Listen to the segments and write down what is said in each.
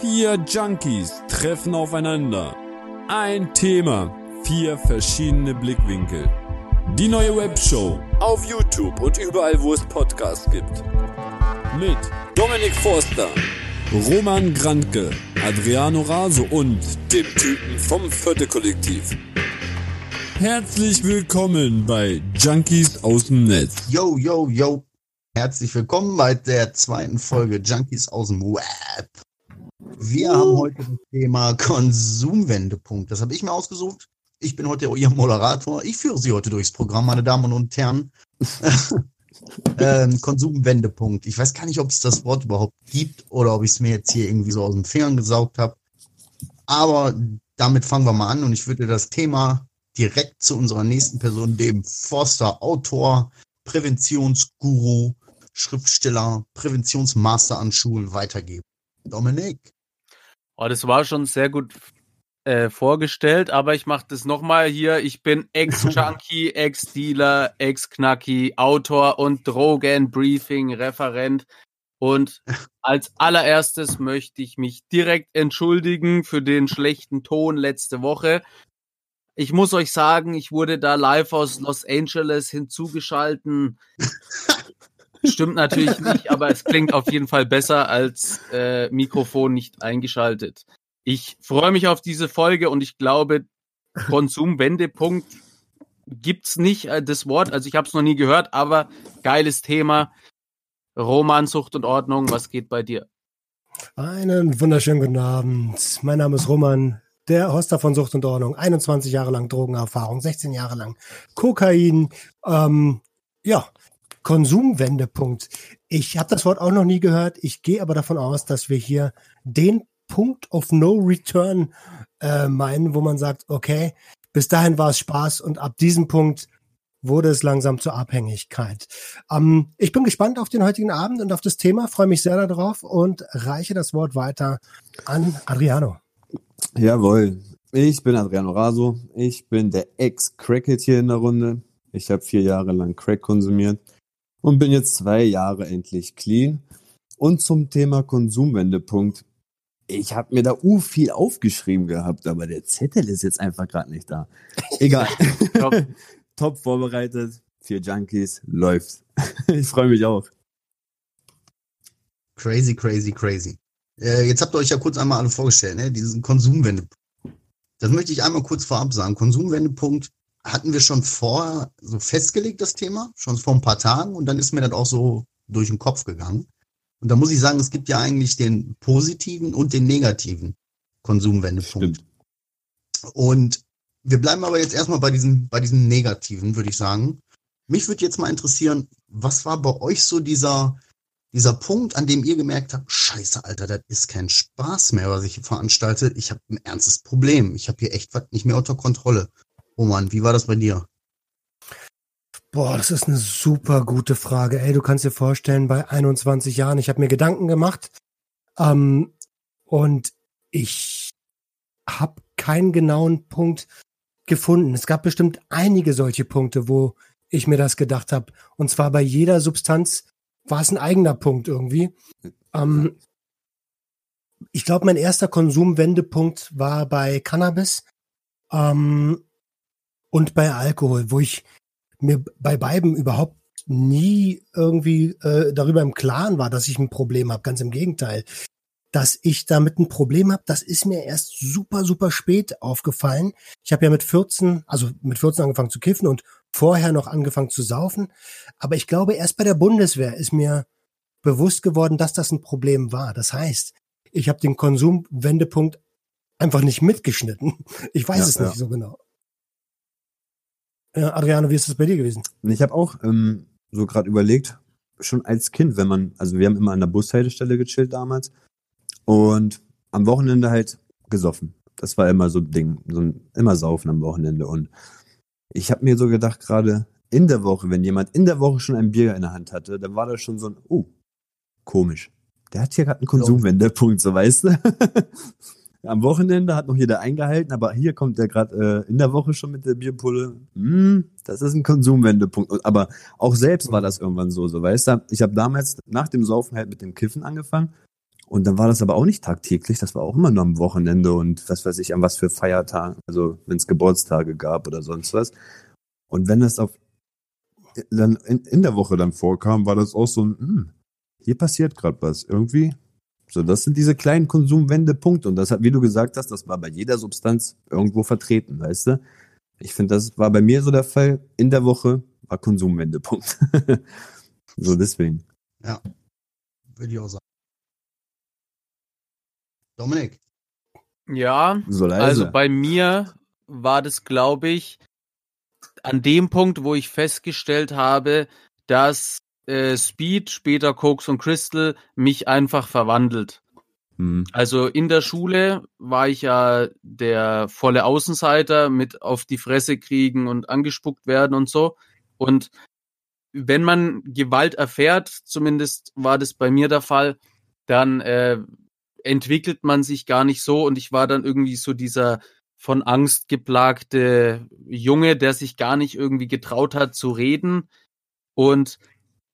Vier Junkies treffen aufeinander. Ein Thema, vier verschiedene Blickwinkel. Die neue Webshow auf YouTube und überall, wo es Podcasts gibt. Mit Dominik Forster, Roman Grantke, Adriano Raso und dem Typen vom Vierte Kollektiv. Herzlich willkommen bei Junkies aus dem Netz. Yo, yo, yo. Herzlich willkommen bei der zweiten Folge Junkies aus dem Web. Wir uh. haben heute das Thema Konsumwendepunkt. Das habe ich mir ausgesucht. Ich bin heute Ihr Moderator. Ich führe Sie heute durchs Programm, meine Damen und Herren. ähm, Konsumwendepunkt. Ich weiß gar nicht, ob es das Wort überhaupt gibt oder ob ich es mir jetzt hier irgendwie so aus dem Fingern gesaugt habe. Aber damit fangen wir mal an und ich würde das Thema direkt zu unserer nächsten Person, dem Forster, Autor, Präventionsguru, Schriftsteller, Präventionsmaster an Schulen weitergeben. Dominik. Oh, das war schon sehr gut äh, vorgestellt, aber ich mache das nochmal hier. Ich bin Ex-Junkie, Ex-Dealer, Ex-Knacki, Autor und Drogen-Briefing-Referent. Und als allererstes möchte ich mich direkt entschuldigen für den schlechten Ton letzte Woche. Ich muss euch sagen, ich wurde da live aus Los Angeles hinzugeschalten. Stimmt natürlich nicht, aber es klingt auf jeden Fall besser als äh, Mikrofon nicht eingeschaltet. Ich freue mich auf diese Folge und ich glaube, Konsumwendepunkt gibt's nicht äh, das Wort. Also ich habe es noch nie gehört, aber geiles Thema. Roman, Sucht und Ordnung, was geht bei dir? Einen wunderschönen guten Abend. Mein Name ist Roman der Hoster von Sucht und Ordnung, 21 Jahre lang Drogenerfahrung, 16 Jahre lang Kokain, ähm, ja, Konsumwendepunkt. Ich habe das Wort auch noch nie gehört. Ich gehe aber davon aus, dass wir hier den Punkt of No Return äh, meinen, wo man sagt, okay, bis dahin war es Spaß und ab diesem Punkt wurde es langsam zur Abhängigkeit. Ähm, ich bin gespannt auf den heutigen Abend und auf das Thema, freue mich sehr darauf und reiche das Wort weiter an Adriano. Jawohl. Ich bin Adriano Raso. Ich bin der Ex-Crackhead hier in der Runde. Ich habe vier Jahre lang Crack konsumiert und bin jetzt zwei Jahre endlich clean. Und zum Thema Konsumwendepunkt. Ich habe mir da u viel aufgeschrieben gehabt, aber der Zettel ist jetzt einfach gerade nicht da. Egal. Top. Top vorbereitet. Vier Junkies. Läuft. ich freue mich auch. Crazy, crazy, crazy. Äh, jetzt habt ihr euch ja kurz einmal alle vorgestellt, ne? diesen Konsumwendepunkt. Das möchte ich einmal kurz vorab sagen. Konsumwendepunkt hatten wir schon vorher so festgelegt, das Thema, schon vor ein paar Tagen, und dann ist mir das auch so durch den Kopf gegangen. Und da muss ich sagen, es gibt ja eigentlich den positiven und den negativen Konsumwendepunkt. Stimmt. Und wir bleiben aber jetzt erstmal bei diesem, bei diesem negativen, würde ich sagen. Mich würde jetzt mal interessieren, was war bei euch so dieser, dieser Punkt, an dem ihr gemerkt habt, scheiße, Alter, das ist kein Spaß mehr, was ich hier veranstalte. Ich habe ein ernstes Problem. Ich habe hier echt was nicht mehr unter Kontrolle. Oh Mann, wie war das bei dir? Boah, das ist eine super gute Frage. Ey, du kannst dir vorstellen, bei 21 Jahren, ich habe mir Gedanken gemacht ähm, und ich habe keinen genauen Punkt gefunden. Es gab bestimmt einige solche Punkte, wo ich mir das gedacht habe. Und zwar bei jeder Substanz, war es ein eigener Punkt irgendwie. Ähm, ich glaube, mein erster Konsumwendepunkt war bei Cannabis ähm, und bei Alkohol, wo ich mir bei beiden überhaupt nie irgendwie äh, darüber im Klaren war, dass ich ein Problem habe. Ganz im Gegenteil. Dass ich damit ein Problem habe, das ist mir erst super, super spät aufgefallen. Ich habe ja mit 14, also mit 14 angefangen zu kiffen und vorher noch angefangen zu saufen. Aber ich glaube, erst bei der Bundeswehr ist mir bewusst geworden, dass das ein Problem war. Das heißt, ich habe den Konsumwendepunkt einfach nicht mitgeschnitten. Ich weiß ja, es nicht ja. so genau. Ja, Adriano, wie ist das bei dir gewesen? Ich habe auch ähm, so gerade überlegt, schon als Kind, wenn man, also wir haben immer an der Bushaltestelle gechillt damals und am Wochenende halt gesoffen. Das war immer so ein Ding, so ein, immer saufen am Wochenende und ich habe mir so gedacht, gerade in der Woche, wenn jemand in der Woche schon ein Bier in der Hand hatte, dann war das schon so ein, oh, komisch. Der hat hier gerade einen Konsumwendepunkt, so weißt du. Am Wochenende hat noch jeder eingehalten, aber hier kommt der gerade äh, in der Woche schon mit der Bierpulle. Mm, das ist ein Konsumwendepunkt. Aber auch selbst war das irgendwann so, so weißt du. Ich habe damals nach dem Saufen halt mit dem Kiffen angefangen Und dann war das aber auch nicht tagtäglich, das war auch immer nur am Wochenende und was weiß ich, an was für Feiertagen, also wenn es Geburtstage gab oder sonst was. Und wenn das auf dann in, in der Woche dann vorkam, war das auch so ein, hm, hier passiert gerade was. Irgendwie. So, das sind diese kleinen Konsumwendepunkte. Und das hat, wie du gesagt hast, das war bei jeder Substanz irgendwo vertreten, weißt du? Ich finde, das war bei mir so der Fall. In der Woche war Konsumwendepunkt. so, deswegen. Ja. Würde ich auch sagen. Dominik. Ja, So also bei mir war das, glaube ich, an dem Punkt, wo ich festgestellt habe, dass äh, Speed, später Koks und Crystal mich einfach verwandelt. Hm. Also in der Schule war ich ja der volle Außenseiter mit auf die Fresse kriegen und angespuckt werden und so. Und wenn man Gewalt erfährt, zumindest war das bei mir der Fall, dann äh, entwickelt man sich gar nicht so und ich war dann irgendwie so dieser von Angst geplagte Junge, der sich gar nicht irgendwie getraut hat zu reden. Und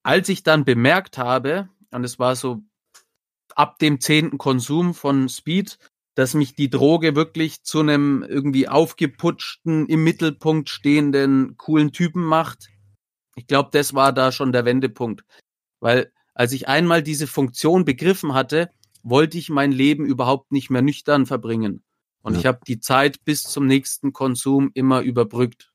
als ich dann bemerkt habe, und es war so ab dem zehnten Konsum von Speed, dass mich die Droge wirklich zu einem irgendwie aufgeputschten, im Mittelpunkt stehenden, coolen Typen macht. Ich glaube, das war da schon der Wendepunkt. Weil als ich einmal diese Funktion begriffen hatte, wollte ich mein Leben überhaupt nicht mehr nüchtern verbringen. Und Ja. ich habe die Zeit bis zum nächsten Konsum immer überbrückt.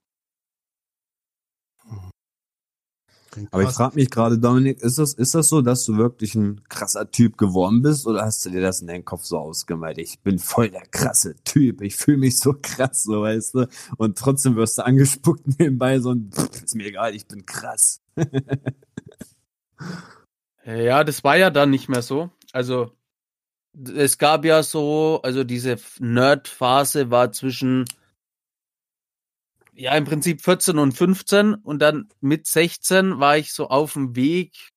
Klingt Aber ich frage mich gerade, Dominik, ist das, ist das so, dass du wirklich ein krasser Typ geworden bist oder hast du dir das in deinen Kopf so ausgemalt? Ich bin voll der krasse Typ, ich fühle mich so krass, so weißt du, und trotzdem wirst du angespuckt nebenbei, so ein, pff, ist mir egal, ich bin krass. Ja, das war ja dann nicht mehr so. Also es gab ja so, also diese Nerd-Phase war zwischen ja im Prinzip 14 und 15 und dann mit 16 war ich so auf dem Weg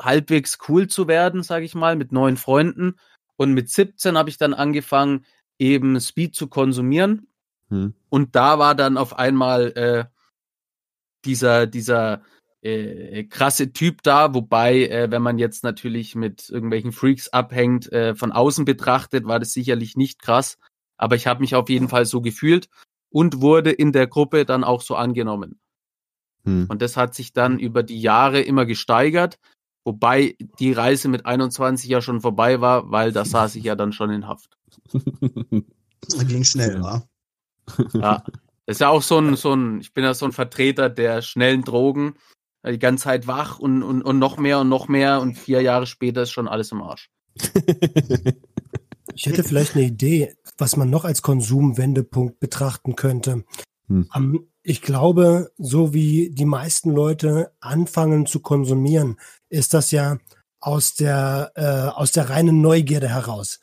halbwegs cool zu werden, sage ich mal, mit neuen Freunden und mit 17 habe ich dann angefangen eben Speed zu konsumieren Hm. und da war dann auf einmal äh, dieser, dieser äh, krasse Typ da, wobei, äh, wenn man jetzt natürlich mit irgendwelchen Freaks abhängt, äh, von außen betrachtet, war das sicherlich nicht krass. Aber ich habe mich auf jeden Fall so gefühlt und wurde in der Gruppe dann auch so angenommen. Hm. Und das hat sich dann über die Jahre immer gesteigert, wobei die Reise mit 21 ja schon vorbei war, weil da saß ich ja dann schon in Haft. Ging schnell, Ja. wa? Ja. Das ist ja auch so ein, so ein, ich bin ja so ein Vertreter der schnellen Drogen. Die ganze Zeit wach und, und, und noch mehr und noch mehr und vier Jahre später ist schon alles im Arsch. Ich hätte vielleicht eine Idee, was man noch als Konsumwendepunkt betrachten könnte. Hm. Ähm, ich glaube, so wie die meisten Leute anfangen zu konsumieren, ist das ja aus der, äh, aus der reinen Neugierde heraus.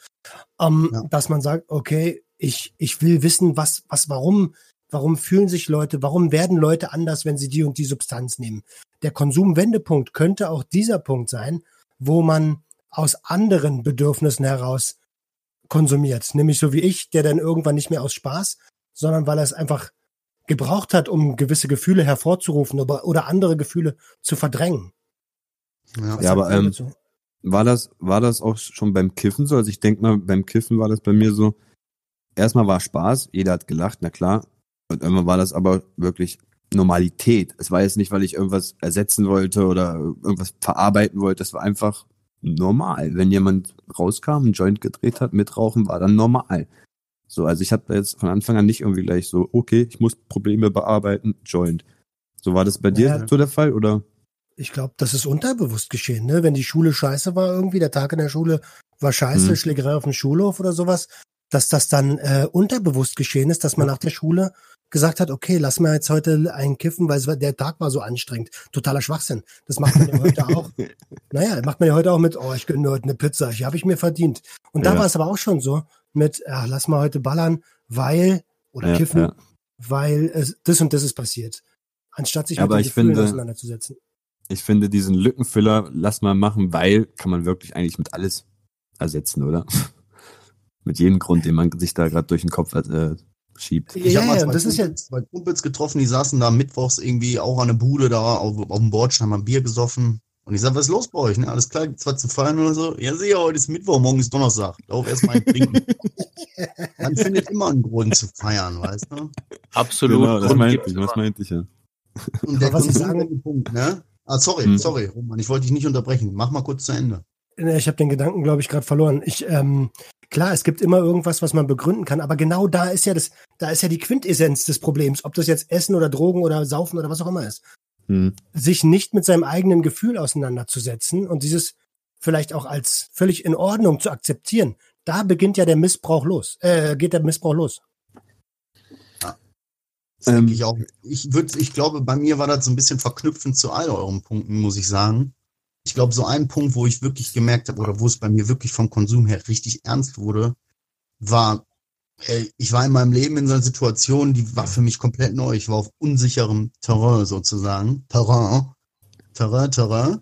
Ähm, Ja. Dass man sagt, okay, ich, ich will wissen, was, was, warum, warum fühlen sich Leute, warum werden Leute anders, wenn sie die und die Substanz nehmen. Der Konsumwendepunkt könnte auch dieser Punkt sein, wo man aus anderen Bedürfnissen heraus konsumiert. Nämlich so wie ich, der dann irgendwann nicht mehr aus Spaß, sondern weil er es einfach gebraucht hat, um gewisse Gefühle hervorzurufen oder, oder andere Gefühle zu verdrängen. Ja. Ja, aber, ähm? War das, war das auch schon beim Kiffen so? Also ich denke mal, beim Kiffen war das bei mir so, erstmal war Spaß, jeder hat gelacht, na klar. Und irgendwann war das aber wirklich Normalität. Es war jetzt nicht, weil ich irgendwas ersetzen wollte oder irgendwas verarbeiten wollte. Es war einfach normal. Wenn jemand rauskam, einen Joint gedreht hat, mit Rauchen, war dann normal. So, also ich habe jetzt von Anfang an nicht irgendwie gleich so, okay, ich muss Probleme bearbeiten, Joint. So war das bei dir Ja. so der Fall, oder? Ich glaube, das ist unterbewusst geschehen, ne? Wenn die Schule scheiße war irgendwie, der Tag in der Schule war scheiße, Mhm. Schlägerei auf dem Schulhof oder sowas, dass das dann äh, unterbewusst geschehen ist, dass man nach der Schule gesagt hat, okay, lass mal jetzt heute einen kiffen, weil war, der Tag war so anstrengend. Totaler Schwachsinn. Das macht man ja heute auch. Naja, macht man ja heute auch mit, oh, ich gönne heute eine Pizza, die habe ich mir verdient. Und da Ja. war es aber auch schon so mit, ja, lass mal heute ballern, weil, oder Ja, kiffen, ja. weil es, das und das ist passiert. Anstatt sich Ja, mit aber den ich Gefühlen finde- auseinanderzusetzen. Ich finde diesen Lückenfüller, lass mal machen, weil kann man wirklich eigentlich mit alles ersetzen, oder? mit jedem Grund, den man sich da gerade durch den Kopf äh, schiebt. Ich Ja, habe mal ja, das ist ja- zwei Kumpels getroffen, die saßen da mittwochs irgendwie auch an der Bude da auf, auf dem Bordstein, haben Bier gesoffen. Und ich sage, was ist los bei euch? Ne? Alles klar, gibt's was zu feiern oder so? Ja, sicher, heute ist Mittwoch, morgen ist Donnerstag. Lauf erstmal ein Trinken. Man findet immer einen Grund zu feiern, weißt du? Absolut. Genau, das Grund meinte ich, was meinte ich ja. Und der was ich sagen- Punkt, ne? Ah, sorry, Hm. sorry, Roman, ich wollte dich nicht unterbrechen. Mach mal kurz zu Ende. Ich habe den Gedanken, glaube ich, gerade verloren. Ich, ähm, klar, es gibt immer irgendwas, was man begründen kann, aber genau da ist ja das, da ist ja die Quintessenz des Problems, ob das jetzt Essen oder Drogen oder Saufen oder was auch immer ist. Hm. Sich nicht mit seinem eigenen Gefühl auseinanderzusetzen und dieses vielleicht auch als völlig in Ordnung zu akzeptieren. Da beginnt ja der Missbrauch los, äh, geht der Missbrauch los. Das denke Ähm, ich auch. Ich würde, ich glaube, bei mir war das so ein bisschen verknüpfend zu all euren Punkten, muss ich sagen. Ich glaube, so ein Punkt, wo ich wirklich gemerkt habe, oder wo es bei mir wirklich vom Konsum her richtig ernst wurde, war, ey, ich war in meinem Leben in so einer Situation, die war für mich komplett neu. Ich war auf unsicherem Terrain sozusagen. Terrain. Terrain, Terrain.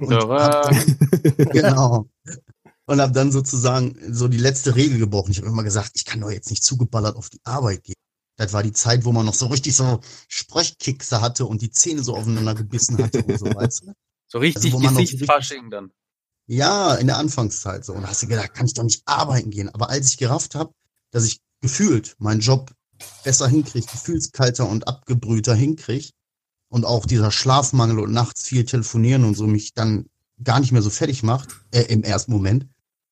Und Terrain. dann- genau. Und habe dann sozusagen so die letzte Regel gebrochen. Ich habe immer gesagt, ich kann doch jetzt nicht zugeballert auf die Arbeit gehen. Das war die Zeit, wo man noch so richtig so Sprechkickse hatte und die Zähne so aufeinander gebissen hatte und so, weißt du? So richtig Also, Gesichtsfasching dann. Ja, in der Anfangszeit so. Und da hast du gedacht, kann ich doch nicht arbeiten gehen. Aber als ich gerafft habe, dass ich gefühlt meinen Job besser hinkriege, gefühlskalter und abgebrühter hinkriege und auch dieser Schlafmangel und nachts viel telefonieren und so mich dann gar nicht mehr so fertig macht, äh, im ersten Moment,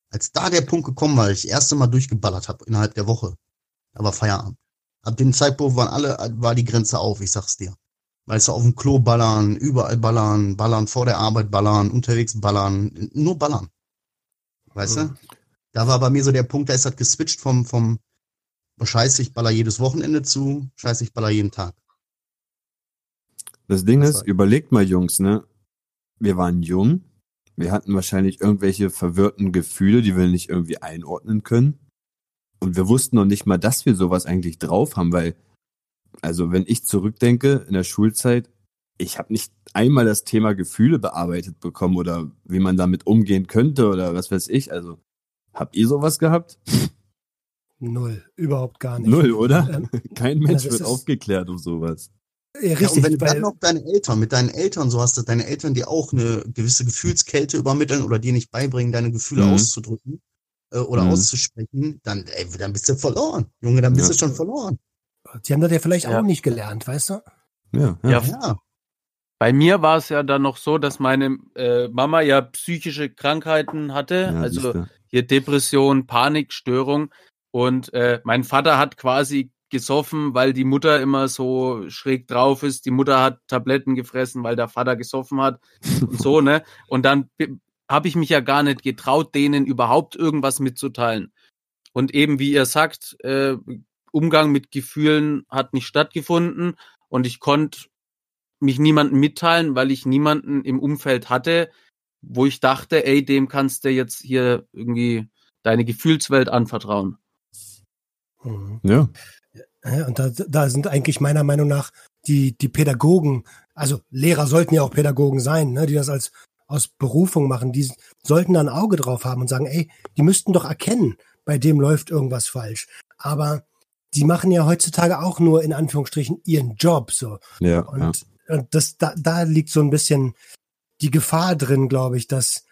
als da der Punkt gekommen war, ich das erste Mal durchgeballert habe innerhalb der Woche, da war Feierabend. Ab dem Zeitpunkt waren alle, war die Grenze auf, ich sag's dir. Weißt du, auf dem Klo ballern, überall ballern, ballern, vor der Arbeit ballern, unterwegs ballern, nur ballern. Weißt du? Da war bei mir so der Punkt, da ist das geswitcht vom, vom, oh, scheiße, ich baller jedes Wochenende zu, scheiße, ich baller jeden Tag. Das Ding Das ist, überlegt mal, Jungs, ne? Wir waren jung. Wir hatten wahrscheinlich irgendwelche verwirrten Gefühle, die wir nicht irgendwie einordnen können. Und wir wussten noch nicht mal, dass wir sowas eigentlich drauf haben, weil, also wenn ich zurückdenke in der Schulzeit, ich habe nicht einmal das Thema Gefühle bearbeitet bekommen oder wie man damit umgehen könnte oder was weiß ich. Also, habt ihr sowas gehabt? Null, überhaupt gar nicht. Null, oder? Ähm, Kein Mensch das wird aufgeklärt um sowas. ja, Ja, richtig, und wenn du dann noch deine Eltern, mit deinen Eltern so hast, dass deine Eltern dir auch eine gewisse Gefühlskälte übermitteln oder dir nicht beibringen, deine Gefühle Mhm. auszudrücken äh, oder Mhm. auszusprechen, dann, ey, dann bist du verloren. Junge, dann bist Ja. du schon verloren. Die haben das ja vielleicht Ja. auch nicht gelernt, weißt du? Ja, ja. Ja, Ja. Bei mir war es ja dann noch so, dass meine äh, Mama ja psychische Krankheiten hatte, Ja, also hier Depression, Panikstörung und äh, mein Vater hat quasi gesoffen, weil die Mutter immer so schräg drauf ist. Die Mutter hat Tabletten gefressen, weil der Vater gesoffen hat und so, ne? Und dann habe ich mich ja gar nicht getraut, denen überhaupt irgendwas mitzuteilen. Und eben wie ihr sagt, äh, Umgang mit Gefühlen hat nicht stattgefunden und ich konnte mich niemandem mitteilen, weil ich niemanden im Umfeld hatte, wo ich dachte, ey, dem kannst du jetzt hier irgendwie deine Gefühlswelt anvertrauen. Mhm. Ja. Ja, und da, da sind eigentlich meiner Meinung nach die, die Pädagogen, also Lehrer sollten ja auch Pädagogen sein, ne, die das als aus Berufung machen, die sollten da ein Auge drauf haben und sagen, ey, die müssten doch erkennen, bei dem läuft irgendwas falsch. Aber die machen ja heutzutage auch nur in Anführungsstrichen ihren Job so. Ja, ja. Und, und das, da, da liegt so ein bisschen die Gefahr drin, glaube ich, dass,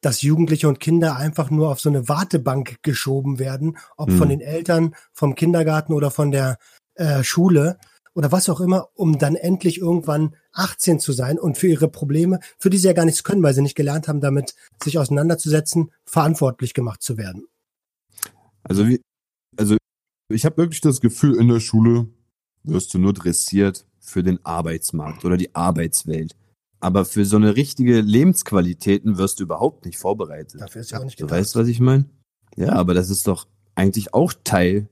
dass Jugendliche und Kinder einfach nur auf so eine Wartebank geschoben werden, ob Hm. von den Eltern, vom Kindergarten oder von der äh, Schule oder was auch immer, um dann endlich irgendwann 18 zu sein und für ihre Probleme, für die sie ja gar nichts können, weil sie nicht gelernt haben, damit sich auseinanderzusetzen, verantwortlich gemacht zu werden. Also wie, also ich habe wirklich das Gefühl, in der Schule wirst du nur dressiert für den Arbeitsmarkt oder die Arbeitswelt. Aber für so eine richtige Lebensqualitäten wirst du überhaupt nicht vorbereitet. Dafür ist ja auch nicht Du gedacht. weißt, was ich meine? Ja, aber das ist doch eigentlich auch Teil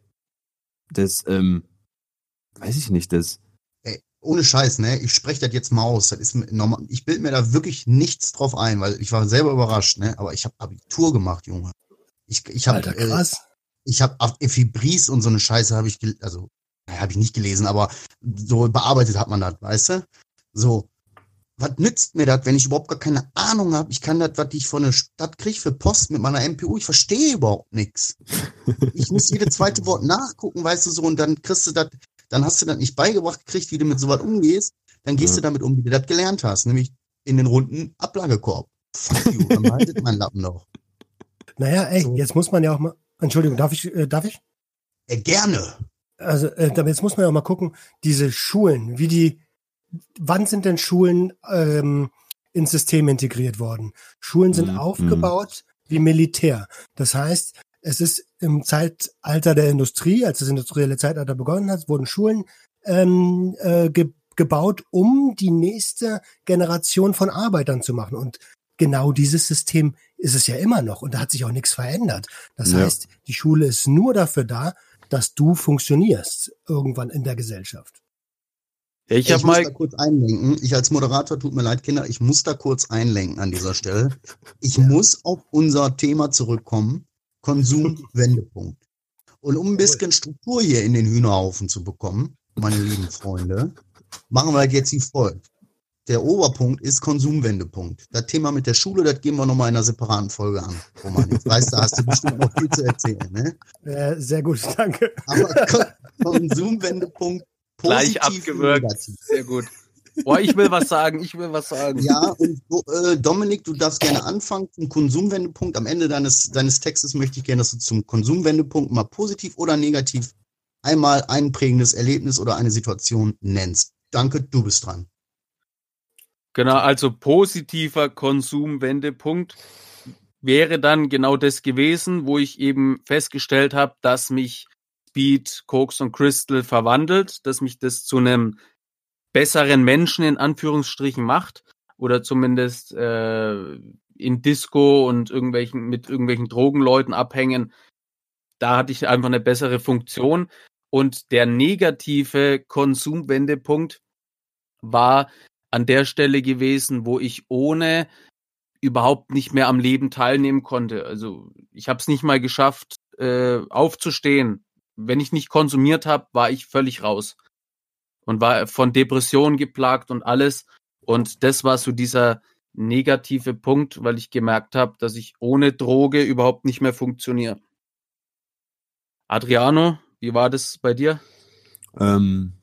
des, ähm, weiß ich nicht, des, Ey, ohne Scheiß, ne? Ich spreche das jetzt mal aus. Das ist normal. Ich bild mir da wirklich nichts drauf ein, weil ich war selber überrascht, ne? Aber ich habe Abitur gemacht, Junge. Ich, ich habe Alter, äh, krass. Ich habe Ephibris und so eine Scheiße habe ich, gel- also habe ich nicht gelesen, aber so bearbeitet hat man das, weißt du? So, was nützt mir das, wenn ich überhaupt gar keine Ahnung habe? Ich kann das, was ich von der Stadt kriege für Post mit meiner MPU, ich verstehe überhaupt nichts. Ich muss jede zweite Wort nachgucken, weißt du so, und dann kriegst du das, dann hast du das nicht beigebracht gekriegt, wie du mit sowas umgehst, dann gehst Ja. du damit um, wie du das gelernt hast, nämlich in den runden Ablagekorb. Fuck you, dann haltet mein Lappen noch. Naja, ey, So. jetzt muss man ja auch mal. Entschuldigung, darf ich, äh, darf ich? Äh, gerne. Also, äh, jetzt muss man ja mal gucken, diese Schulen, wie die, wann sind denn Schulen ähm, ins System integriert worden? Schulen sind Mhm. aufgebaut wie Militär. Das heißt, es ist im Zeitalter der Industrie, als das industrielle Zeitalter begonnen hat, wurden Schulen ähm, äh, ge gebaut, um die nächste Generation von Arbeitern zu machen. Und genau dieses System ist es ja immer noch und da hat sich auch nichts verändert. Das Ja. heißt, die Schule ist nur dafür da, dass du funktionierst irgendwann in der Gesellschaft. Ich Ich, muss mal da kurz einlenken. Ich als Moderator, tut mir leid, Kinder, ich muss da kurz einlenken an dieser Stelle. Ich Ja. muss auf unser Thema zurückkommen. Konsum-Wendepunkt. Und um ein bisschen Struktur hier in den Hühnerhaufen zu bekommen, meine lieben Freunde, machen wir halt jetzt wie folgt. Der Oberpunkt ist Konsumwendepunkt. Das Thema mit der Schule, das gehen wir nochmal in einer separaten Folge an. Roman, jetzt weißt du, hast du bestimmt noch viel zu erzählen, ne? Äh, sehr gut, danke. Aber Kon Konsumwendepunkt gleich abgewürgt. negativ. Sehr gut. Boah, ich will was sagen, ich will was sagen. Ja, und so, äh, Dominik, du darfst gerne anfangen zum Konsumwendepunkt. Am Ende deines, deines Textes möchte ich gerne, dass du zum Konsumwendepunkt mal positiv oder negativ einmal ein prägendes Erlebnis oder eine Situation nennst. Danke, du bist dran. Genau, also positiver Konsumwendepunkt wäre dann genau das gewesen, wo ich eben festgestellt habe, dass mich Speed, Koks und Crystal verwandelt, dass mich das zu einem besseren Menschen in Anführungsstrichen macht oder zumindest äh, in Disco und irgendwelchen mit irgendwelchen Drogenleuten abhängen. Da hatte ich einfach eine bessere Funktion und der negative Konsumwendepunkt war an der Stelle gewesen, wo ich ohne überhaupt nicht mehr am Leben teilnehmen konnte. Also ich habe es nicht mal geschafft, äh, aufzustehen. Wenn ich nicht konsumiert habe, war ich völlig raus und war von Depressionen geplagt und alles. Und das war so dieser negative Punkt, weil ich gemerkt habe, dass ich ohne Droge überhaupt nicht mehr funktioniere. Adriano, wie war das bei dir? Ähm,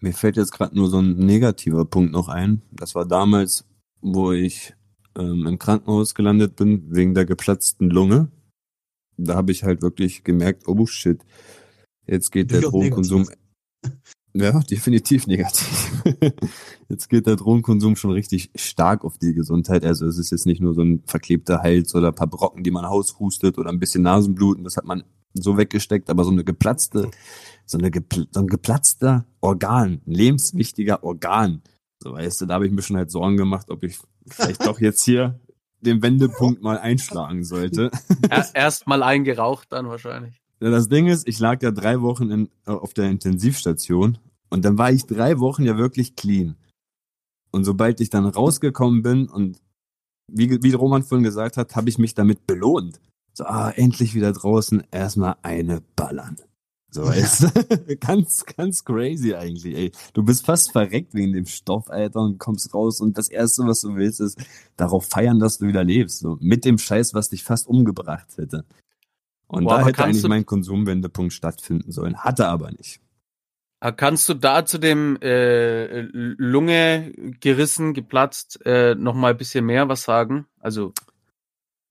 mir fällt jetzt gerade nur so ein negativer Punkt noch ein. Das war damals, wo ich ähm, im Krankenhaus gelandet bin, wegen der geplatzten Lunge. Da habe ich halt wirklich gemerkt, oh shit, jetzt geht der Drogenkonsum. Ja, definitiv negativ. jetzt geht der Drogenkonsum schon richtig stark auf die Gesundheit. Also es ist jetzt nicht nur so ein verklebter Hals oder ein paar Brocken, die man aushustet oder ein bisschen Nasenbluten. Das hat man so weggesteckt, aber so eine geplatzte, so, eine gepl so ein geplatzter Organ, ein lebenswichtiger Organ. So weißt du, da habe ich mir schon halt Sorgen gemacht, ob ich vielleicht doch jetzt hier den Wendepunkt mal einschlagen sollte. Er, erst mal eingeraucht dann wahrscheinlich. Ja, das Ding ist, ich lag ja drei Wochen in, auf der Intensivstation und dann war ich drei Wochen ja wirklich clean. Und sobald ich dann rausgekommen bin und wie, wie Roman vorhin gesagt hat, habe ich mich damit belohnt. So, ah, endlich wieder draußen, erstmal eine ballern. So, weißt du? ganz, ganz crazy eigentlich, ey. Du bist fast verreckt wegen dem Stoff, Alter, und kommst raus und das Erste, was du willst, ist darauf feiern, dass du wieder lebst. So, mit dem Scheiß, was dich fast umgebracht hätte. Und Boah, da hätte eigentlich mein Konsumwendepunkt stattfinden sollen. Hatte aber nicht. Ah, Kannst du da zu dem äh, Lunge gerissen, geplatzt, äh, noch mal ein bisschen mehr was sagen? Also,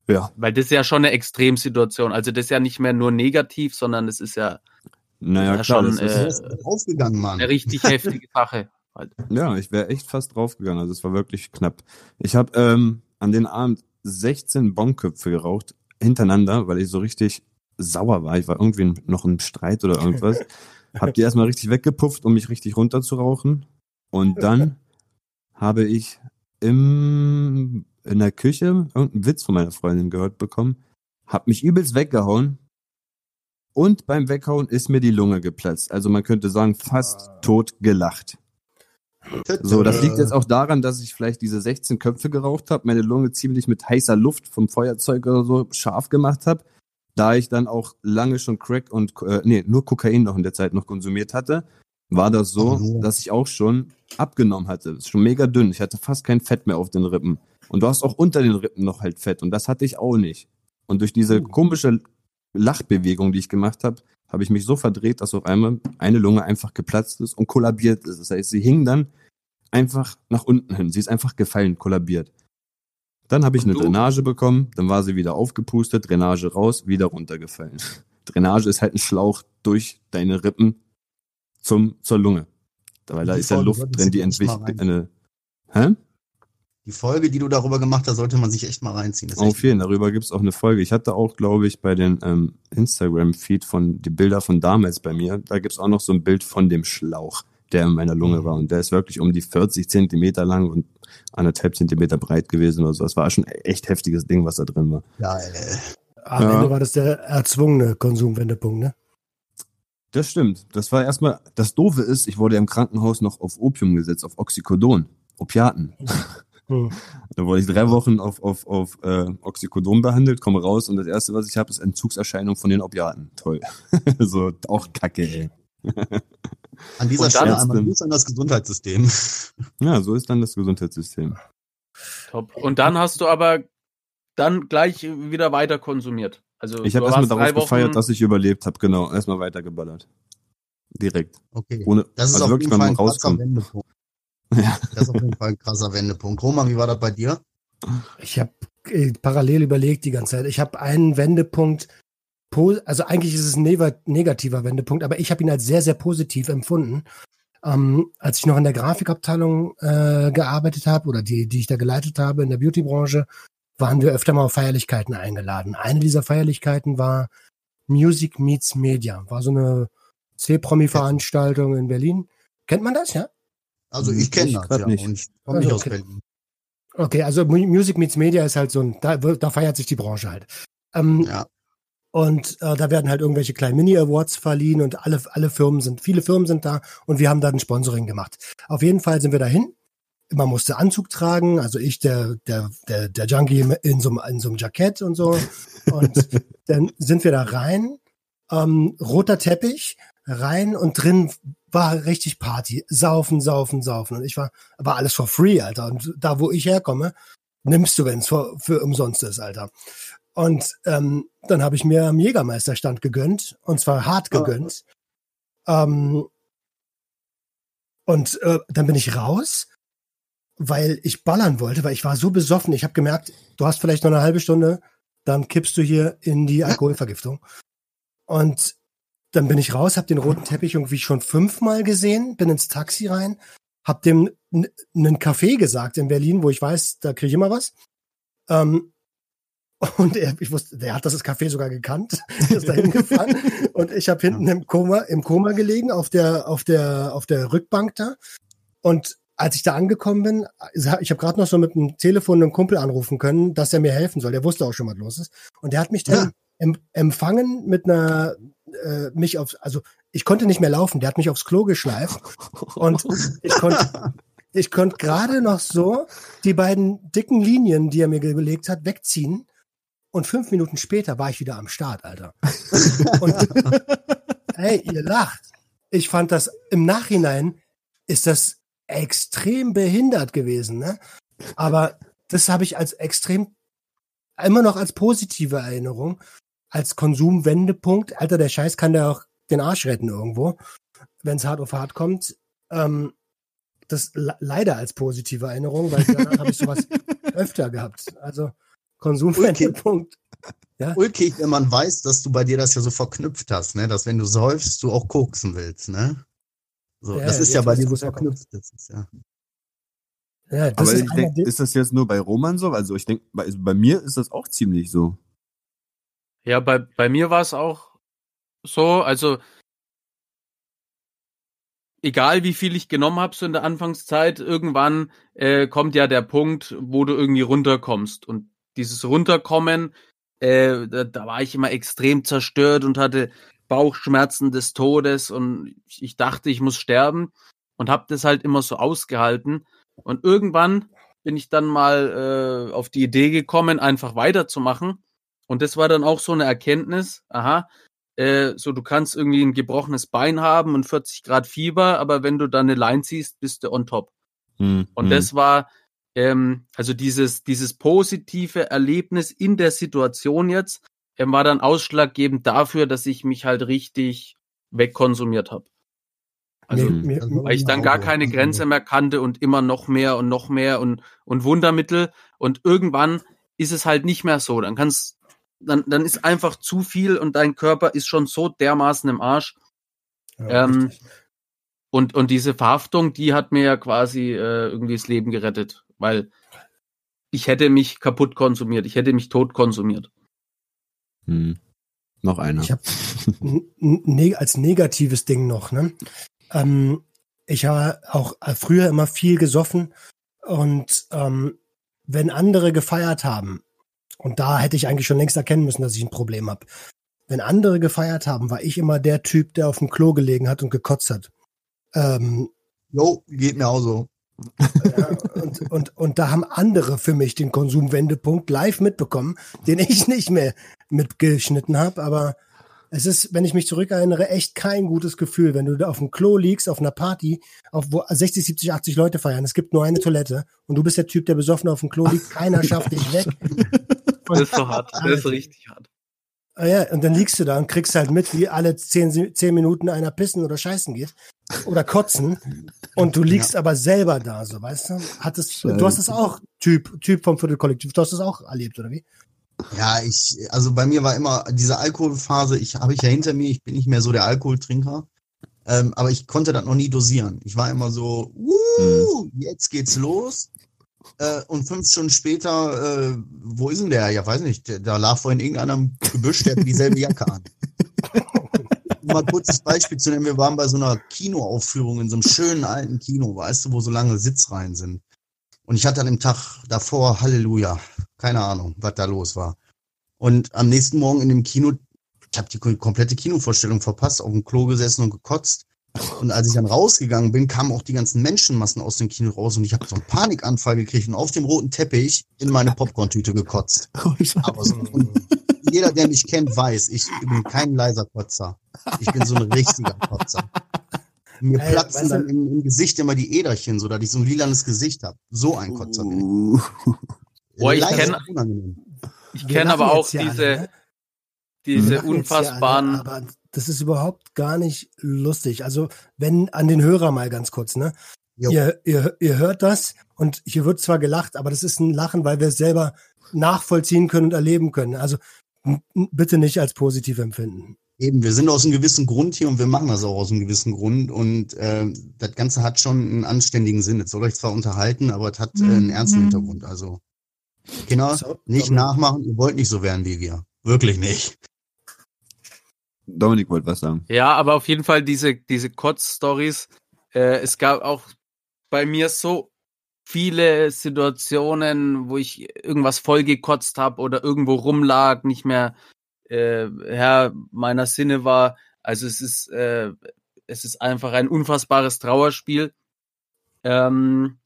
Ja. weil das ist ja schon eine Extremsituation. Also das ist ja nicht mehr nur negativ, sondern es ist ja Naja, Ja, klar, schon, das äh, ist, aufgegangen, Mann. eine richtig heftige Sache. Halt. ja, ich wäre echt fast draufgegangen. Also es war wirklich knapp. Ich habe ähm, an den Abend 16 Bonköpfe geraucht, hintereinander, weil ich so richtig sauer war. Ich war irgendwie noch im Streit oder irgendwas. hab die erstmal richtig weggepufft, um mich richtig runter zu rauchen. Und dann habe ich im, in der Küche irgendeinen Witz von meiner Freundin gehört bekommen, hab mich übelst weggehauen und beim Weghauen ist mir die Lunge geplatzt. Also man könnte sagen, fast tot gelacht. So, das liegt jetzt auch daran, dass ich vielleicht diese 16 Köpfe geraucht habe, meine Lunge ziemlich mit heißer Luft vom Feuerzeug oder so scharf gemacht habe. Da ich dann auch lange schon Crack und äh, nee, nur Kokain noch in der Zeit noch konsumiert hatte, war das so, dass ich auch schon abgenommen hatte. Ist schon mega dünn. Ich hatte fast kein Fett mehr auf den Rippen. Und du hast auch unter den Rippen noch halt Fett und das hatte ich auch nicht. Und durch diese komische Lachbewegung, die ich gemacht habe, habe ich mich so verdreht, dass auf einmal eine Lunge einfach geplatzt ist und kollabiert ist. Das heißt, sie hing dann einfach nach unten hin. Sie ist einfach gefallen, kollabiert. Dann habe ich Und eine du? Drainage bekommen, dann war sie wieder aufgepustet, Drainage raus, wieder runtergefallen. Drainage ist halt ein Schlauch durch deine Rippen zum, zur Lunge. Weil da ist ja Luft drin, die entwickelt. Eine, hä? Die Folge, die du darüber gemacht hast, sollte man sich echt mal reinziehen. Das Auf jeden, darüber gibt's auch eine Folge. Ich hatte auch, glaube ich, bei den ähm, Instagram-Feed von die Bilder von damals bei mir, da gibt's auch noch so ein Bild von dem Schlauch, der in meiner Lunge Mhm. war. Und der ist wirklich um die 40 Zentimeter lang und anderthalb Zentimeter breit gewesen oder so. Das war schon ein echt heftiges Ding, was da drin war. Geil, ey. Am Ja. Ende war das der erzwungene Konsumwendepunkt, ne? Das stimmt. Das war erstmal, das Doofe ist, ich wurde im Krankenhaus noch auf Opium gesetzt, auf Oxycodon, Opiaten. Hm. Da wurde ich drei Wochen auf, auf, auf äh, Oxycodon behandelt, komme raus und das erste, was ich habe, ist Entzugserscheinung von den Opiaten. Toll. so, auch kacke, ey. An dieser Stelle einmal. Gruß an das Gesundheitssystem. Ja, so ist dann das Gesundheitssystem. Top. Und dann hast du aber dann gleich wieder weiter konsumiert. Also Ich habe erstmal darauf gefeiert, dass ich überlebt habe, genau. Erstmal weitergeballert. Direkt. Okay. Ohne, Das ist also auf wirklich, jeden Fall ein krasser rauskommt. Wendepunkt. Ja. Das ist auf jeden Fall ein krasser Wendepunkt. Roman, wie war das bei dir? Ich habe äh, parallel überlegt die ganze Zeit. Ich habe einen Wendepunkt, also eigentlich ist es ein negativer Wendepunkt, aber ich habe ihn als sehr, sehr positiv empfunden. Ähm, als ich noch in der Grafikabteilung äh, gearbeitet habe oder die, die ich da geleitet habe in der Beautybranche, waren wir öfter mal auf Feierlichkeiten eingeladen. Eine dieser Feierlichkeiten war Music Meets Media, war so eine C-Promi-Veranstaltung in Berlin. Kennt man das, ja? Also Hm, ich kenne das, ja. nicht. Und ich komme nicht Also, aus okay. Berlin. Okay, also Mu- Music Meets Media ist halt so ein, da, da feiert sich die Branche halt. Ähm, Ja. Und äh, da werden halt irgendwelche kleinen Mini-Awards verliehen und alle, alle Firmen sind, viele Firmen sind da und wir haben da ein Sponsoring gemacht. Auf jeden Fall sind wir dahin. Man musste Anzug tragen, also ich, der, der, der, der Junkie in so, einem- in so einem Jackett und so. Und dann sind wir da rein, ähm, roter Teppich, rein und drin war richtig Party. Saufen, saufen, saufen. Und ich war, war alles for free, Alter. Und da, wo ich herkomme, nimmst du, wenn es für, für umsonst ist, Alter. Und ähm, dann habe ich mir am Jägermeisterstand gegönnt, und zwar hart gegönnt. Ähm, und äh, dann bin ich raus, weil ich ballern wollte, weil ich war so besoffen. Ich habe gemerkt, du hast vielleicht noch eine halbe Stunde, dann kippst du hier in die Alkoholvergiftung. Und dann bin ich raus, habe den roten Teppich irgendwie schon fünfmal gesehen, bin ins Taxi rein, hab dem einen Café gesagt in Berlin, wo ich weiß, da kriege ich immer was. Ähm, und er, ich wusste, der hat das Café sogar gekannt, ist da hingefahren. und ich habe hinten im Koma, im Koma gelegen, auf der, auf der, auf der Rückbank da. Und als ich da angekommen bin, ich habe gerade noch so mit dem Telefon einen Kumpel anrufen können, dass er mir helfen soll. Der wusste auch schon, was los ist. Und der hat mich dann Ja. em empfangen mit einer, äh, mich auf, also ich konnte nicht mehr laufen. Der hat mich aufs Klo geschleift und ich konnte, ich konnte gerade noch so die beiden dicken Linien, die er mir gelegt hat, wegziehen. Und fünf Minuten später war ich wieder am Start, Alter. Und hey, ihr lacht. Ich fand das im Nachhinein ist das extrem behindert gewesen, ne? Aber das habe ich als extrem immer noch als positive Erinnerung, als Konsumwendepunkt. Alter, der Scheiß kann da auch den Arsch retten irgendwo, wenn es hart auf hart kommt. Ähm, das le- leider als positive Erinnerung, weil danach habe ich sowas öfter gehabt. Also Konsumwendepunkt. Ulkig, wenn man weiß, dass du bei dir das ja so verknüpft hast, ne? Dass wenn du säufst, du auch koksen willst, ne? So, Ja, das ist ja bei dir so verknüpft. Das ist ja. Ja, das Aber ist ich denk, ist das jetzt nur bei Roman so? Also ich denke, bei, also bei mir ist das auch ziemlich so. Ja, bei, bei mir war es auch so, also egal wie viel ich genommen habe so in der Anfangszeit, irgendwann äh, kommt ja der Punkt, wo du irgendwie runterkommst. Und dieses Runterkommen, äh, da, da war ich immer extrem zerstört und hatte Bauchschmerzen des Todes und ich, dachte, ich muss sterben und habe das halt immer so ausgehalten. Und irgendwann bin ich dann mal äh, auf die Idee gekommen, einfach weiterzumachen. Und das war dann auch so eine Erkenntnis, aha, äh, so du kannst irgendwie ein gebrochenes Bein haben und 40 Grad Fieber, aber wenn du dann eine Line ziehst, bist du on top. Hm, Und hm. das war ähm, also dieses dieses positive Erlebnis in der Situation jetzt ähm, war dann ausschlaggebend dafür, dass ich mich halt richtig wegkonsumiert habe. Also, Mir- mir- weil ich dann gar keine Grenze mehr kannte und immer noch mehr und noch mehr und, und Wundermittel. Und irgendwann ist es halt nicht mehr so. Dann kannst, dann, dann ist einfach zu viel und dein Körper ist schon so dermaßen im Arsch. Ja, ähm. Und, und diese Verhaftung, die hat mir ja quasi äh, irgendwie das Leben gerettet, weil ich hätte mich kaputt konsumiert, ich hätte mich tot konsumiert. Hm. Noch einer. Ich habe ne als negatives Ding noch, ne? Ähm, ich habe auch äh, früher immer viel gesoffen und ähm, wenn andere gefeiert haben, und da hätte ich eigentlich schon längst erkennen müssen, dass ich ein Problem habe. Wenn andere gefeiert haben, war ich immer der Typ, der auf dem Klo gelegen hat und gekotzt hat. Ähm, Jo, geht mir auch so. ja, und, und, und da haben andere für mich den Konsumwendepunkt live mitbekommen, den ich nicht mehr mitgeschnitten habe. Aber es ist, wenn ich mich zurückerinnere, echt kein gutes Gefühl, wenn du da auf dem Klo liegst, auf einer Party, auf wo 60, 70, 80 Leute feiern. Es gibt nur eine Toilette und du bist der Typ, der besoffen auf dem Klo liegt. Keiner schafft dich weg. Das ist so hart, das ist richtig hart. Ah ja, und dann liegst du da und kriegst halt mit, wie alle zehn, zehn Minuten einer pissen oder scheißen geht. Oder kotzen. Und du liegst aber selber da, so, weißt du? Hattest, du hast das auch, Typ, Typ vom Viertelkollektiv, du hast das auch erlebt, oder wie? Ja, ich, also bei mir war immer diese Alkoholphase, ich habe ich ja hinter mir, ich bin nicht mehr so der Alkoholtrinker. Ähm, aber ich konnte das noch nie dosieren. Ich war immer so, uh, jetzt geht's los. Äh, und fünf Stunden später, äh, wo ist denn der? Ja, weiß nicht, der, da lag vorhin irgendeiner im Gebüsch, der hat dieselbe Jacke an. Um mal kurzes Beispiel zu nennen, wir waren bei so einer Kinoaufführung in so einem schönen alten Kino, weißt du, wo so lange Sitzreihen sind. Und ich hatte an dem Tag davor, Halleluja, keine Ahnung, was da los war. Und am nächsten Morgen in dem Kino, ich habe die komplette Kinovorstellung verpasst, auf dem Klo gesessen und gekotzt. Und als ich dann rausgegangen bin, kamen auch die ganzen Menschenmassen aus dem Kino raus und ich habe so einen Panikanfall gekriegt und auf dem roten Teppich in meine Popcorn-Tüte gekotzt. Aber so, und jeder, der mich kennt, weiß, ich bin kein leiser Kotzer. Ich bin so ein richtiger Kotzer. Mir Ey, platzen weißt du- dann im, im Gesicht immer die Äderchen, so dass ich so ein lilanes Gesicht habe. So ein Kotzer bin ich. Boah, ich kenn- kenne lachen aber auch diese, alle, ne? Diese hier unfassbaren, Alle, aber das ist überhaupt gar nicht lustig. Also, wenn an den Hörer mal ganz kurz, ne? Ihr, ihr, ihr hört das und hier wird zwar gelacht, aber das ist ein Lachen, weil wir es selber nachvollziehen können und erleben können. Also bitte nicht als positiv empfinden. Eben, wir sind aus einem gewissen Grund hier und wir machen das auch aus einem gewissen Grund und ähm, das Ganze hat schon einen anständigen Sinn. Es soll euch zwar unterhalten, aber es hat äh, einen ernsten Hintergrund. Also Kinder, So, nicht nachmachen, ihr wollt nicht so werden wie wir. Wirklich nicht. Dominik wollte was sagen. Ja, aber auf jeden Fall diese, diese Kotz-Stories. Äh, es gab auch bei mir so viele Situationen, wo ich irgendwas vollgekotzt habe oder irgendwo rumlag, nicht mehr äh, Herr meiner Sinne war. Also es ist, äh, es ist einfach ein unfassbares Trauerspiel. Ähm,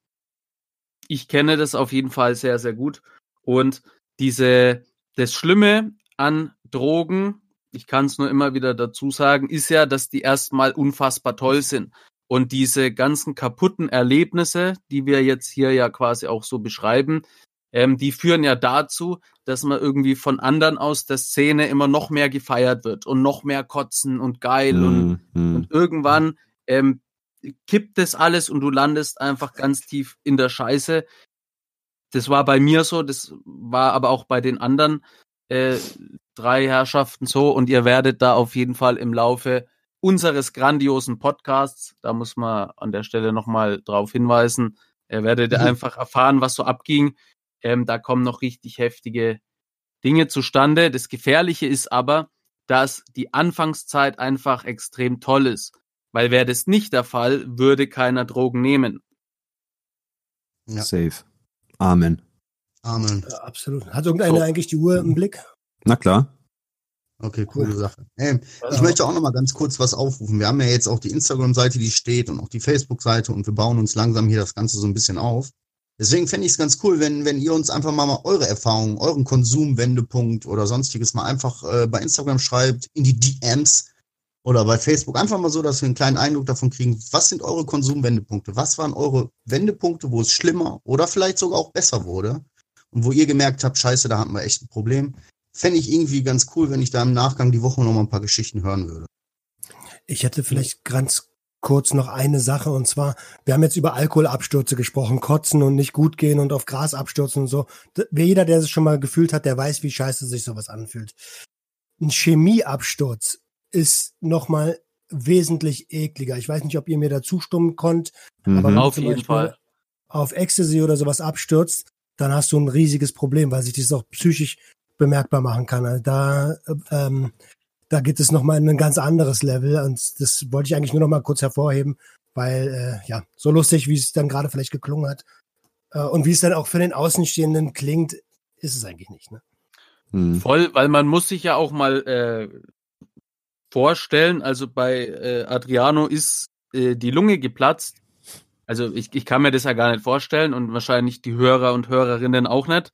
ich kenne das auf jeden Fall sehr, sehr gut. Und diese, das Schlimme an Drogen, ich kann es nur immer wieder dazu sagen, ist ja, dass die erstmal unfassbar toll sind. Und diese ganzen kaputten Erlebnisse, die wir jetzt hier ja quasi auch so beschreiben, ähm, die führen ja dazu, dass man irgendwie von anderen aus der Szene immer noch mehr gefeiert wird und noch mehr kotzen und geil und, Hm, hm. und irgendwann ähm, kippt das alles und du landest einfach ganz tief in der Scheiße. Das war bei mir so, das war aber auch bei den anderen äh, drei Herrschaften so und ihr werdet da auf jeden Fall im Laufe unseres grandiosen Podcasts, da muss man an der Stelle nochmal drauf hinweisen, ihr werdet Mhm. einfach erfahren, was so abging. Ähm, da kommen noch richtig heftige Dinge zustande. Das Gefährliche ist aber, dass die Anfangszeit einfach extrem toll ist. Weil wäre das nicht der Fall, würde keiner Drogen nehmen. Ja. Safe. Amen. Amen. Ja, absolut. Hat irgendeiner So. eigentlich die Uhr im Blick? Na klar. Okay, coole Sache. Hey, ich möchte auch noch mal ganz kurz was aufrufen. Wir haben ja jetzt auch die Instagram-Seite, die steht und auch die Facebook-Seite und wir bauen uns langsam hier das Ganze so ein bisschen auf. Deswegen fände ich es ganz cool, wenn, wenn ihr uns einfach mal, mal eure Erfahrungen, euren Konsumwendepunkt oder sonstiges mal einfach äh, bei Instagram schreibt, in die DMs oder bei Facebook. Einfach mal so, dass wir einen kleinen Eindruck davon kriegen, was sind eure Konsumwendepunkte? Was waren eure Wendepunkte, wo es schlimmer oder vielleicht sogar auch besser wurde? Und wo ihr gemerkt habt, scheiße, da hatten wir echt ein Problem. Fände ich irgendwie ganz cool, wenn ich da im Nachgang die Woche noch mal ein paar Geschichten hören würde. Ich hätte vielleicht ganz kurz noch eine Sache und zwar, wir haben jetzt über Alkoholabstürze gesprochen, kotzen und nicht gut gehen und auf Gras abstürzen und so. Jeder, der es schon mal gefühlt hat, der weiß, wie scheiße sich sowas anfühlt. Ein Chemieabsturz ist nochmal wesentlich ekliger. Ich weiß nicht, ob ihr mir da zustimmen konnt, aber Mhm. wenn du Auf zum jeden Beispiel Fall. auf Ecstasy oder sowas abstürzt, dann hast du ein riesiges Problem, weil sich das auch psychisch bemerkbar machen kann. Also da, äh, ähm, da geht es nochmal in ein ganz anderes Level und das wollte ich eigentlich nur noch mal kurz hervorheben, weil, äh, ja, so lustig, wie es dann gerade vielleicht geklungen hat äh, und wie es dann auch für den Außenstehenden klingt, ist es eigentlich nicht. Ne? Mhm. Voll, weil man muss sich ja auch mal äh, vorstellen, also bei äh, Adriano ist äh, die Lunge geplatzt. Also ich, ich kann mir das ja gar nicht vorstellen und wahrscheinlich die Hörer und Hörerinnen auch nicht.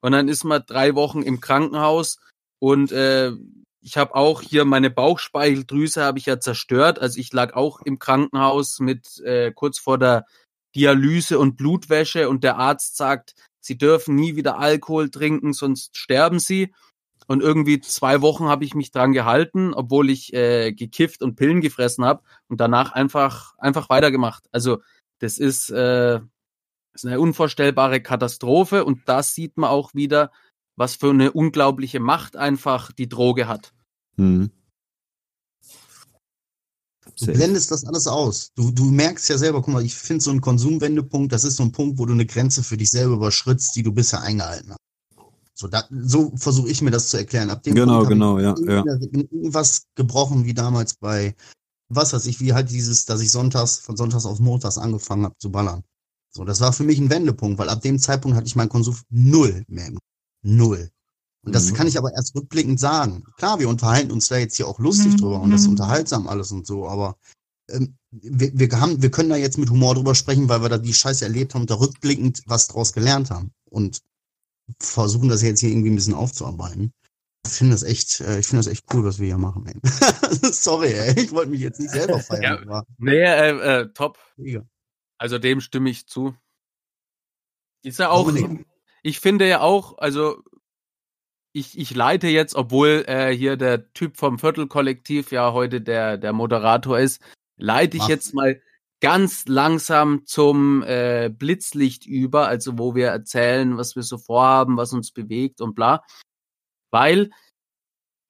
Und dann ist man drei Wochen im Krankenhaus und äh, ich habe auch hier meine Bauchspeicheldrüse habe ich ja zerstört. Also ich lag auch im Krankenhaus mit äh, kurz vor der Dialyse und Blutwäsche und der Arzt sagt, sie dürfen nie wieder Alkohol trinken, sonst sterben sie. Und irgendwie zwei Wochen habe ich mich dran gehalten, obwohl ich äh, gekifft und Pillen gefressen habe und danach einfach einfach weitergemacht. Also das ist, äh, das ist eine unvorstellbare Katastrophe und da sieht man auch wieder, was für eine unglaubliche Macht einfach die Droge hat. Mhm. Du blendest das alles aus. Du, du merkst ja selber, guck mal, ich finde so einen Konsumwendepunkt, das ist so ein Punkt, wo du eine Grenze für dich selber überschrittst, die du bisher eingehalten hast. So, da, so versuche ich mir das zu erklären. Ab dem Genau, Punkt genau, ja, ich ja. irgend- irgendwas gebrochen, wie damals bei, was weiß ich, wie halt dieses, dass ich sonntags, von sonntags auf montags angefangen habe zu ballern. So, das war für mich ein Wendepunkt, weil ab dem Zeitpunkt hatte ich meinen Konsum null mehr. im- Null. Und das Mhm. kann ich aber erst rückblickend sagen. Klar, wir unterhalten uns da jetzt hier auch lustig drüber und das ist unterhaltsam alles und so, aber ähm, wir, wir, haben, wir können da jetzt mit Humor drüber sprechen, weil wir da die Scheiße erlebt haben und da rückblickend was draus gelernt haben und versuchen das jetzt hier irgendwie ein bisschen aufzuarbeiten. Ich finde das echt, äh, ich finde das echt cool, was wir hier machen, ey. Sorry, ey. Ich wollte mich jetzt nicht selber feiern, Ja. Nee, äh, äh, top. mega. Also dem stimme ich zu. Ist ja auch, Dominik. ich finde ja auch, also ich, ich leite jetzt, obwohl äh, hier der Typ vom Viertelkollektiv ja heute der, der Moderator ist, leite ich Mach. jetzt mal ganz langsam zum äh, Blitzlicht über, also wo wir erzählen, was wir so vorhaben, was uns bewegt und bla. Weil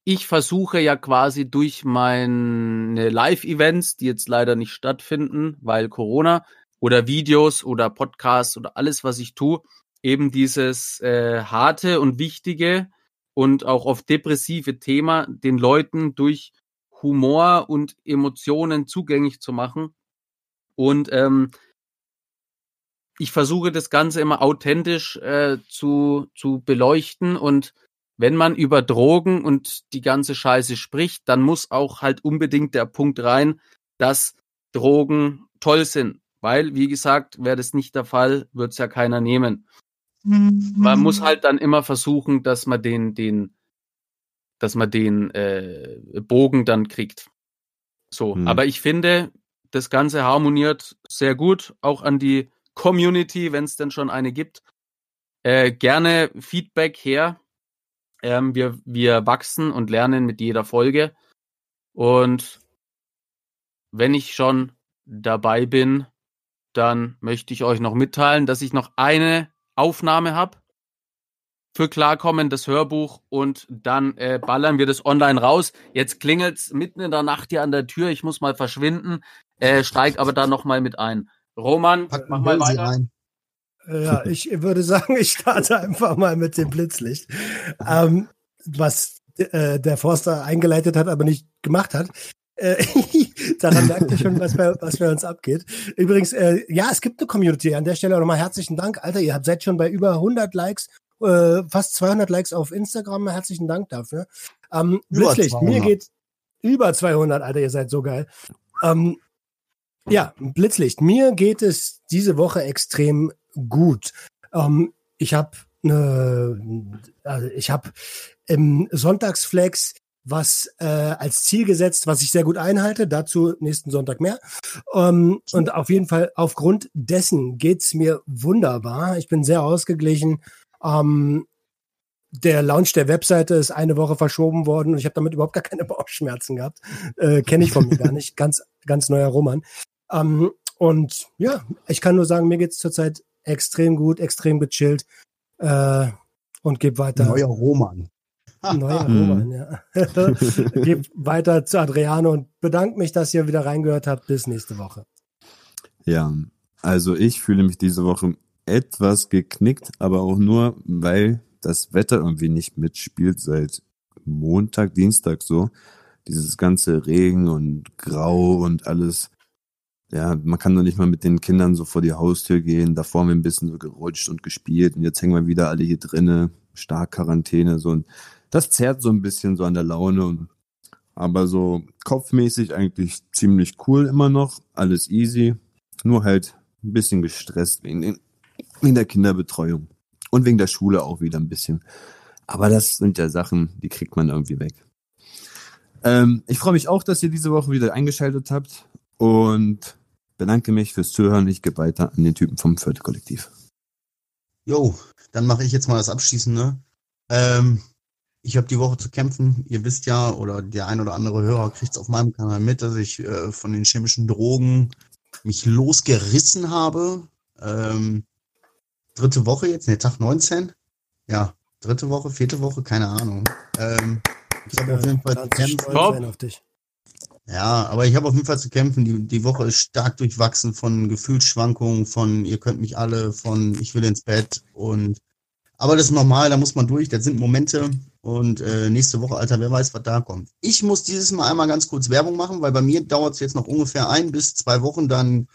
ich versuche ja quasi durch meine Live-Events, die jetzt leider nicht stattfinden, weil Corona, oder Videos oder Podcasts oder alles, was ich tue, eben dieses äh, harte und wichtige und auch oft depressive Thema den Leuten durch Humor und Emotionen zugänglich zu machen. Und ähm, ich versuche das Ganze immer authentisch äh, zu, zu beleuchten und wenn man über Drogen und die ganze Scheiße spricht, dann muss auch halt unbedingt der Punkt rein, dass Drogen toll sind. Weil, wie gesagt, wäre das nicht der Fall, wird es ja keiner nehmen. Man muss halt dann immer versuchen, dass man den, den, dass man den äh, Bogen dann kriegt. So, Hm. aber ich finde, das Ganze harmoniert sehr gut, auch an die Community, wenn es denn schon eine gibt. Äh, gerne Feedback her. Ähm, wir, wir wachsen und lernen mit jeder Folge. Und wenn ich schon dabei bin, dann möchte ich euch noch mitteilen, dass ich noch eine Aufnahme habe für Klarkommen, das Hörbuch und dann äh, ballern wir das online raus. Jetzt klingelt's mitten in der Nacht hier an der Tür, ich muss mal verschwinden, äh, steig aber da noch mal mit ein. Roman, Pack mach mal weiter. rein. Ja, ich würde sagen, ich starte einfach mal mit dem Blitzlicht. Ähm, was äh, der Forster eingeleitet hat, aber nicht gemacht hat. Äh, daran merkt ihr schon, was bei, was bei uns abgeht. Übrigens, äh, ja, es gibt eine Community. An der Stelle nochmal herzlichen Dank. Alter, ihr habt seid schon bei über 100 Likes, äh, fast 200 Likes auf Instagram. Herzlichen Dank dafür. Ähm, Blitzlicht, mir 200. geht über 200, Alter, ihr seid so geil. Ähm, ja, Blitzlicht. Mir geht es diese Woche extrem gut. Ähm, ich habe eine, also ich habe im Sonntagsflex was äh, als Ziel gesetzt, was ich sehr gut einhalte. Dazu nächsten Sonntag mehr. Ähm, und auf jeden Fall aufgrund dessen geht's mir wunderbar. Ich bin sehr ausgeglichen. Ähm, der Launch der Webseite ist eine Woche verschoben worden und ich habe damit überhaupt gar keine Bauchschmerzen gehabt. Äh, Kenne ich von mir gar nicht. Ganz, ganz neuer Roman. Ähm, und ja, ich kann nur sagen, mir geht's zurzeit extrem gut, extrem gechillt äh, und gebe weiter. Neuer Roman. Neuer Roman, ja. gebe weiter zu Adriano und bedanke mich, dass ihr wieder reingehört habt. Bis nächste Woche. Ja, also ich fühle mich diese Woche etwas geknickt, aber auch nur, weil das Wetter irgendwie nicht mitspielt seit Montag, Dienstag so. Dieses ganze Regen und Grau und alles. Ja, man kann doch nicht mal mit den Kindern so vor die Haustür gehen. Davor haben wir ein bisschen so gerutscht und gespielt und jetzt hängen wir wieder alle hier drinnen, stark Quarantäne so und das zerrt so ein bisschen so an der Laune aber so kopfmäßig eigentlich ziemlich cool immer noch, alles easy, nur halt ein bisschen gestresst wegen, den, wegen der Kinderbetreuung und wegen der Schule auch wieder ein bisschen. Aber das sind ja Sachen, die kriegt man irgendwie weg. Ähm, ich freue mich auch, dass ihr diese Woche wieder eingeschaltet habt und bedanke mich fürs Zuhören. Ich gebe weiter an den Typen vom Vierte Kollektiv. Jo, dann mache ich jetzt mal das Abschließende. Ähm, ich habe die Woche zu kämpfen. Ihr wisst ja, oder der ein oder andere Hörer kriegt es auf meinem Kanal mit, dass ich äh, von den chemischen Drogen mich losgerissen habe. Ähm, dritte Woche jetzt, ne, Tag 19. Ja, dritte Woche, vierte Woche, keine Ahnung. Ähm, ich habe auf jeden Fall zu kämpfen. Ja, aber ich habe auf jeden Fall zu kämpfen. Die, die Woche ist stark durchwachsen von Gefühlsschwankungen, von ihr könnt mich alle, von ich will ins Bett und aber das ist normal, da muss man durch, das sind Momente und äh, nächste Woche, Alter, wer weiß, was da kommt. Ich muss dieses Mal einmal ganz kurz Werbung machen, weil bei mir dauert es jetzt noch ungefähr ein bis zwei Wochen, dann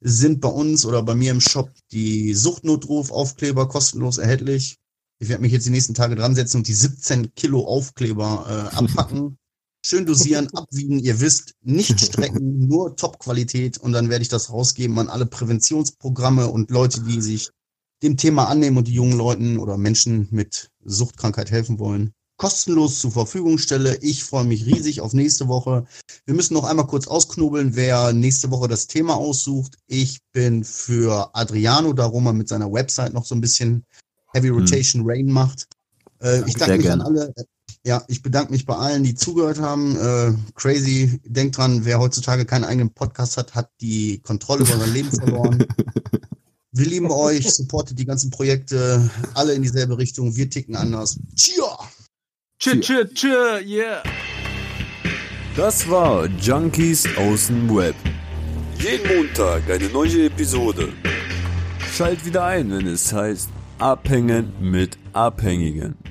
sind bei uns oder bei mir im Shop die Suchtnotruf-Aufkleber kostenlos erhältlich. Ich werde mich jetzt die nächsten Tage dran setzen und die 17 Kilo Aufkleber äh, abpacken. Schön dosieren, abwiegen, ihr wisst, nicht strecken, nur Top-Qualität und dann werde ich das rausgeben an alle Präventionsprogramme und Leute, die sich dem Thema annehmen und die jungen Leuten oder Menschen mit Suchtkrankheit helfen wollen. Kostenlos zur Verfügung stelle. Ich freue mich riesig auf nächste Woche. Wir müssen noch einmal kurz ausknobeln, wer nächste Woche das Thema aussucht. Ich bin für Adriano, darum er mit seiner Website noch so ein bisschen Heavy Rotation hm. Rain macht. Äh, ich danke mich gerne. an alle. Ja, ich bedanke mich bei allen, die zugehört haben. Äh, crazy, denkt dran, wer heutzutage keinen eigenen Podcast hat, hat die Kontrolle über sein Leben verloren. Wir lieben euch, supportet die ganzen Projekte, alle in dieselbe Richtung. Wir ticken anders. Tschia! Tschö, tschö, tschö, yeah! Das war Junkies aus dem Web. Jeden Montag eine neue Episode. Schalt wieder ein, wenn es heißt Abhängen mit Abhängigen.